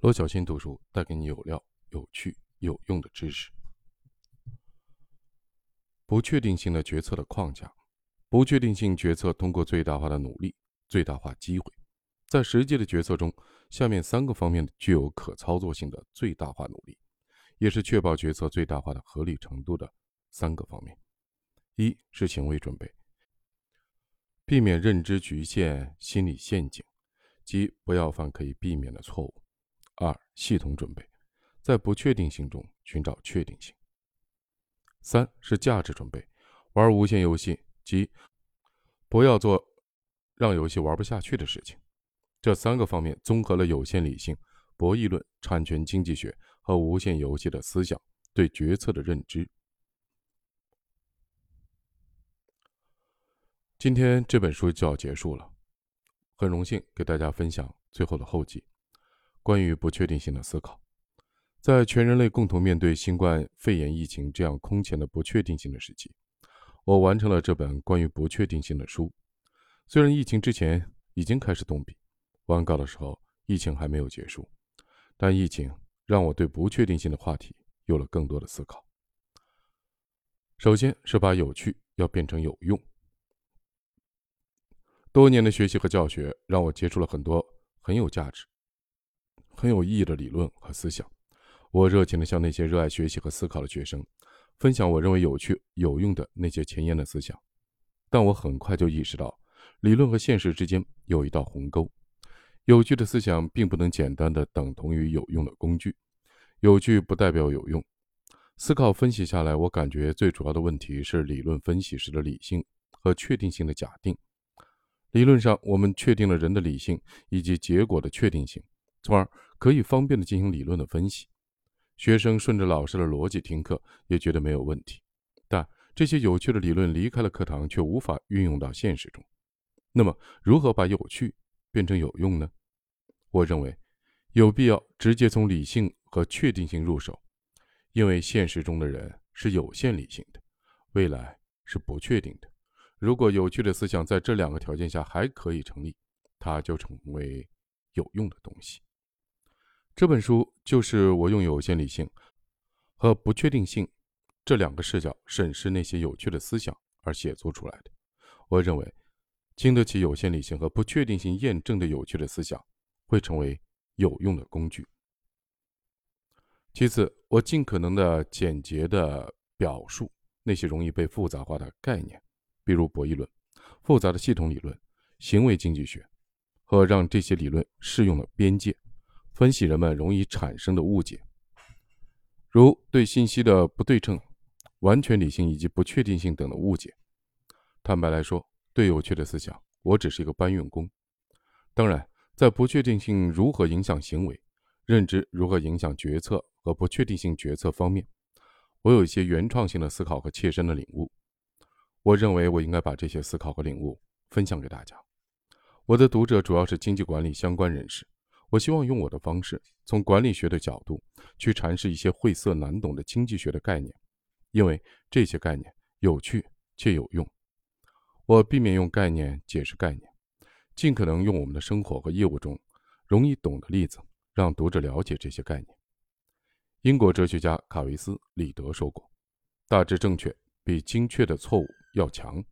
罗小新读书带给你有料、有趣、有用的知识。不确定性的决策的框架，不确定性决策通过最大化的努力最大化机会。在实际的决策中，下面三个方面具有可操作性的最大化努力，也是确保决策最大化的合理程度的三个方面。一是行为准备，避免认知局限、心理陷阱，即不要犯可以避免的错误。二、系统准备，在不确定性中寻找确定性。三是价值准备，玩无限游戏，即不要做让游戏玩不下去的事情。这三个方面综合了有限理性、博弈论、产权经济学和无限游戏的思想对决策的认知。今天这本书就要结束了，很荣幸给大家分享最后的后记。关于不确定性的思考，在全人类共同面对新冠肺炎疫情这样空前的不确定性的时期，我完成了这本关于不确定性的书。虽然疫情之前已经开始动笔，完稿的时候疫情还没有结束，但疫情让我对不确定性的话题有了更多的思考。首先是把有趣要变成有用。多年的学习和教学让我接触了很多很有价值。很有意义的理论和思想，我热情地向那些热爱学习和思考的学生分享我认为有趣、有用的那些前沿的思想。但我很快就意识到，理论和现实之间有一道鸿沟。有趣的思想并不能简单的等同于有用的工具，有趣不代表有用。思考分析下来，我感觉最主要的问题是理论分析时的理性和确定性的假定。理论上，我们确定了人的理性以及结果的确定性。从而可以方便的进行理论的分析，学生顺着老师的逻辑听课也觉得没有问题。但这些有趣的理论离开了课堂，却无法运用到现实中。那么，如何把有趣变成有用呢？我认为，有必要直接从理性和确定性入手，因为现实中的人是有限理性的，未来是不确定的。如果有趣的思想在这两个条件下还可以成立，它就成为有用的东西。这本书就是我用有限理性和不确定性这两个视角审视那些有趣的思想而写作出来的。我认为，经得起有限理性和不确定性验证的有趣的思想会成为有用的工具。其次，我尽可能的简洁的表述那些容易被复杂化的概念，比如博弈论、复杂的系统理论、行为经济学，和让这些理论适用的边界。分析人们容易产生的误解，如对信息的不对称、完全理性以及不确定性等的误解。坦白来说，对有趣的思想，我只是一个搬运工。当然，在不确定性如何影响行为、认知如何影响决策和不确定性决策方面，我有一些原创性的思考和切身的领悟。我认为我应该把这些思考和领悟分享给大家。我的读者主要是经济管理相关人士。我希望用我的方式，从管理学的角度去阐释一些晦涩难懂的经济学的概念，因为这些概念有趣且有用。我避免用概念解释概念，尽可能用我们的生活和业务中容易懂的例子，让读者了解这些概念。英国哲学家卡维斯·里德说过：“大致正确比精确的错误要强。”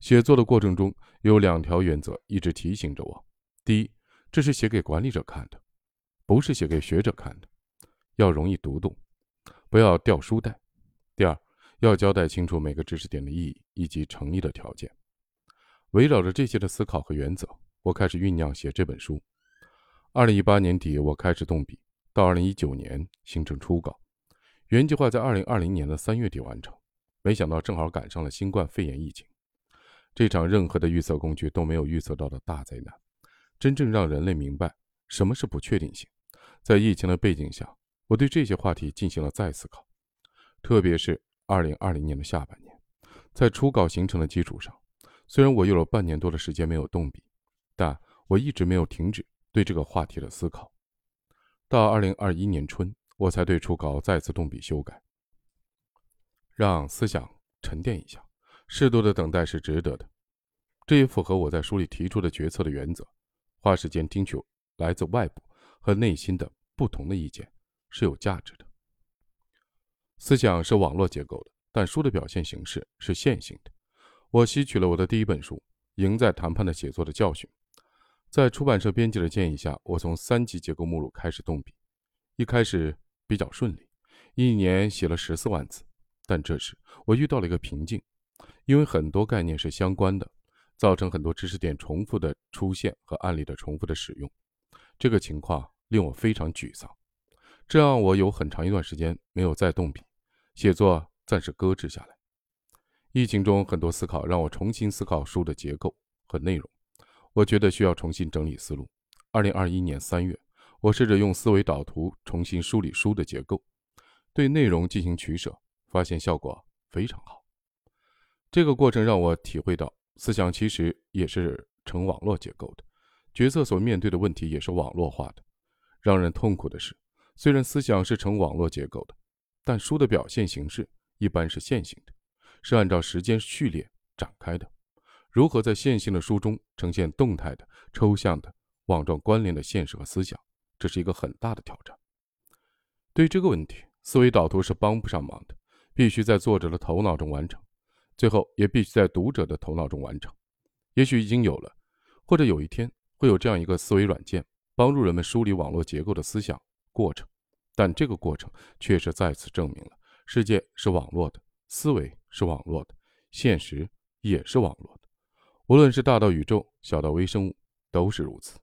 写作的过程中有两条原则一直提醒着我：第一，这是写给管理者看的，不是写给学者看的，要容易读懂，不要掉书袋。第二，要交代清楚每个知识点的意义以及成立的条件。围绕着这些的思考和原则，我开始酝酿写这本书。二零一八年底，我开始动笔，到二零一九年形成初稿，原计划在二零二零年的三月底完成，没想到正好赶上了新冠肺炎疫情，这场任何的预测工具都没有预测到的大灾难。真正让人类明白什么是不确定性，在疫情的背景下，我对这些话题进行了再思考。特别是2020年的下半年，在初稿形成的基础上，虽然我有了半年多的时间没有动笔，但我一直没有停止对这个话题的思考。到2021年春，我才对初稿再次动笔修改，让思想沉淀一下。适度的等待是值得的，这也符合我在书里提出的决策的原则。花时间听取来自外部和内心的不同的意见是有价值的。思想是网络结构的，但书的表现形式是线性的。我吸取了我的第一本书《赢在谈判的写作》的教训，在出版社编辑的建议下，我从三级结构目录开始动笔。一开始比较顺利，一年写了十四万字。但这时我遇到了一个瓶颈，因为很多概念是相关的，造成很多知识点重复的出现和案例的重复的使用。这个情况令我非常沮丧，这让我有很长一段时间没有再动笔，写作暂时搁置下来。疫情中很多思考让我重新思考书的结构和内容，我觉得需要重新整理思路。二零二一年三月，我试着用思维导图重新梳理书的结构，对内容进行取舍。发现效果非常好。这个过程让我体会到，思想其实也是成网络结构的，角色所面对的问题也是网络化的。让人痛苦的是，虽然思想是成网络结构的，但书的表现形式一般是线性的，是按照时间序列展开的。如何在线性的书中呈现动态的、抽象的、网状关联的现实和思想，这是一个很大的挑战。对于这个问题，思维导图是帮不上忙的。必须在作者的头脑中完成，最后也必须在读者的头脑中完成。也许已经有了，或者有一天会有这样一个思维软件，帮助人们梳理网络结构的思想过程。但这个过程确实再次证明了，世界是网络的，思维是网络的，现实也是网络的。无论是大到宇宙，小到微生物，都是如此。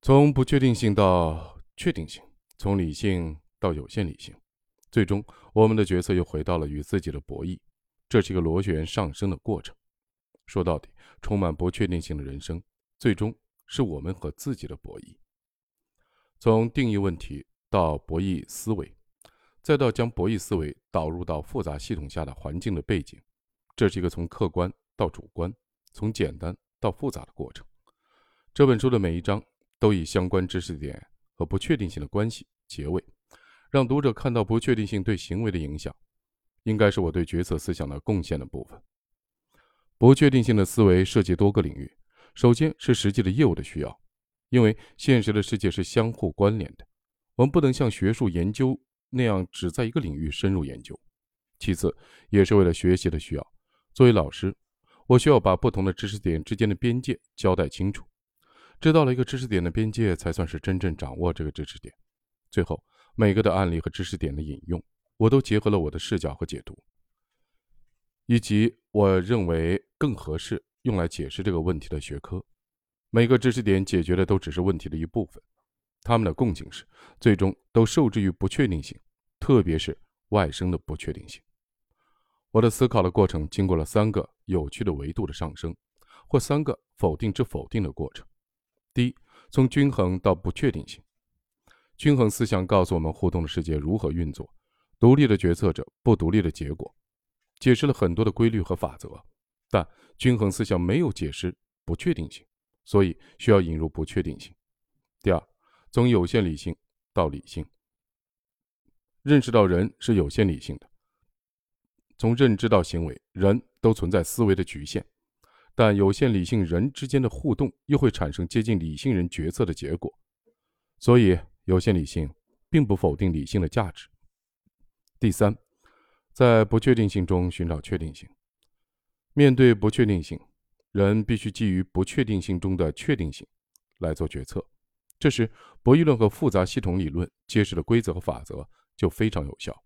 从不确定性到确定性，从理性到有限理性。最终，我们的角色又回到了与自己的博弈，这是一个螺旋上升的过程。说到底，充满不确定性的人生，最终是我们和自己的博弈。从定义问题到博弈思维，再到将博弈思维导入到复杂系统下的环境的背景，这是一个从客观到主观、从简单到复杂的过程。这本书的每一章都以相关知识点和不确定性的关系结尾。让读者看到不确定性对行为的影响，应该是我对决策思想的贡献的部分。不确定性的思维涉及多个领域，首先是实际的业务的需要，因为现实的世界是相互关联的，我们不能像学术研究那样只在一个领域深入研究。其次，也是为了学习的需要。作为老师，我需要把不同的知识点之间的边界交代清楚，知道了一个知识点的边界，才算是真正掌握这个知识点。最后。每个的案例和知识点的引用，我都结合了我的视角和解读，以及我认为更合适用来解释这个问题的学科。每个知识点解决的都只是问题的一部分，它们的共性是最终都受制于不确定性，特别是外生的不确定性。我的思考的过程经过了三个有趣的维度的上升，或三个否定之否定的过程。第一，从均衡到不确定性。均衡思想告诉我们互动的世界如何运作，独立的决策者，不独立的结果，解释了很多的规律和法则，但均衡思想没有解释不确定性，所以需要引入不确定性。第二，从有限理性到理性，认识到人是有限理性的，从认知到行为，人都存在思维的局限，但有限理性人之间的互动又会产生接近理性人决策的结果，所以。有限理性并不否定理性的价值。第三，在不确定性中寻找确定性。面对不确定性，人必须基于不确定性中的确定性来做决策。这时，博弈论和复杂系统理论揭示的规则和法则就非常有效，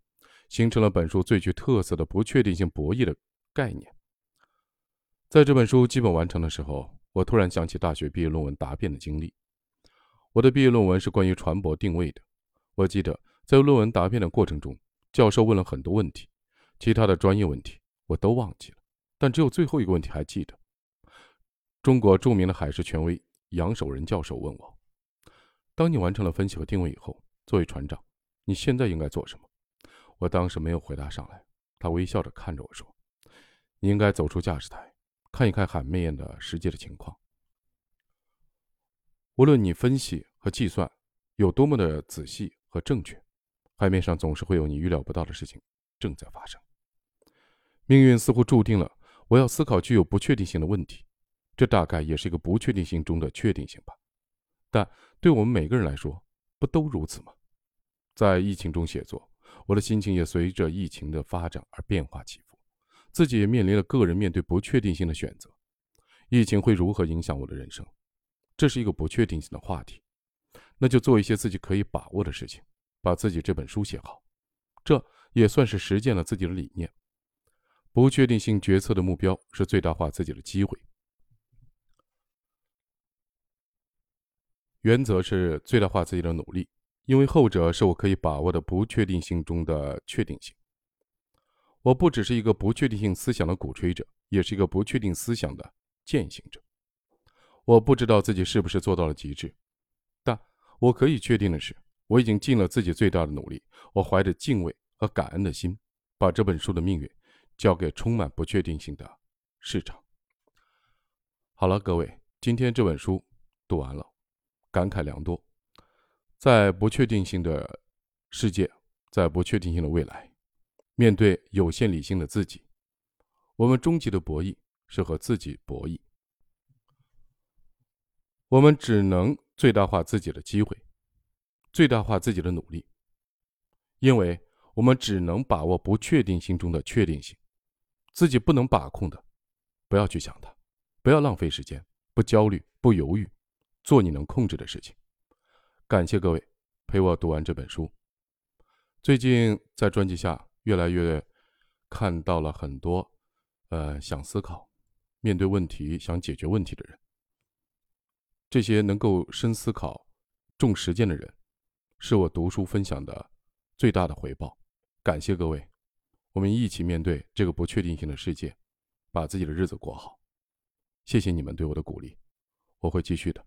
形成了本书最具特色的不确定性博弈的概念。在这本书基本完成的时候，我突然想起大学毕业论文答辩的经历。我的毕业论文是关于船舶定位的。我记得在论文答辩的过程中，教授问了很多问题，其他的专业问题我都忘记了，但只有最后一个问题还记得。中国著名的海事权威杨守仁教授问我：“当你完成了分析和定位以后，作为船长，你现在应该做什么？”我当时没有回答上来。他微笑着看着我说：“你应该走出驾驶台，看一看海面的实际的情况。”无论你分析和计算有多么的仔细和正确，海面上总是会有你预料不到的事情正在发生。命运似乎注定了我要思考具有不确定性的问题，这大概也是一个不确定性中的确定性吧。但对我们每个人来说，不都如此吗？在疫情中写作，我的心情也随着疫情的发展而变化起伏，自己也面临了个人面对不确定性的选择。疫情会如何影响我的人生？这是一个不确定性的话题。那就做一些自己可以把握的事情，把自己这本书写好，这也算是实践了自己的理念。不确定性决策的目标是最大化自己的机会，原则是最大化自己的努力，因为后者是我可以把握的不确定性中的确定性。我不只是一个不确定性思想的鼓吹者，也是一个不确定思想的践行者。我不知道自己是不是做到了极致，但我可以确定的是，我已经尽了自己最大的努力。我怀着敬畏和感恩的心，把这本书的命运。交给充满不确定性的市场。好了，各位，今天这本书读完了，感慨良多。在不确定性的世界，在不确定性的未来，面对有限理性的自己，我们终极的博弈是和自己博弈。我们只能最大化自己的机会，最大化自己的努力，因为我们只能把握不确定性中的确定性。自己不能把控的，不要去想它，不要浪费时间，不焦虑，不犹豫，做你能控制的事情。感谢各位陪我读完这本书。最近在专辑下越来越看到了很多，呃，想思考、面对问题、想解决问题的人。这些能够深思考、重实践的人，是我读书分享的最大的回报。感谢各位。我们一起面对这个不确定性的世界，把自己的日子过好。谢谢你们对我的鼓励，我会继续的。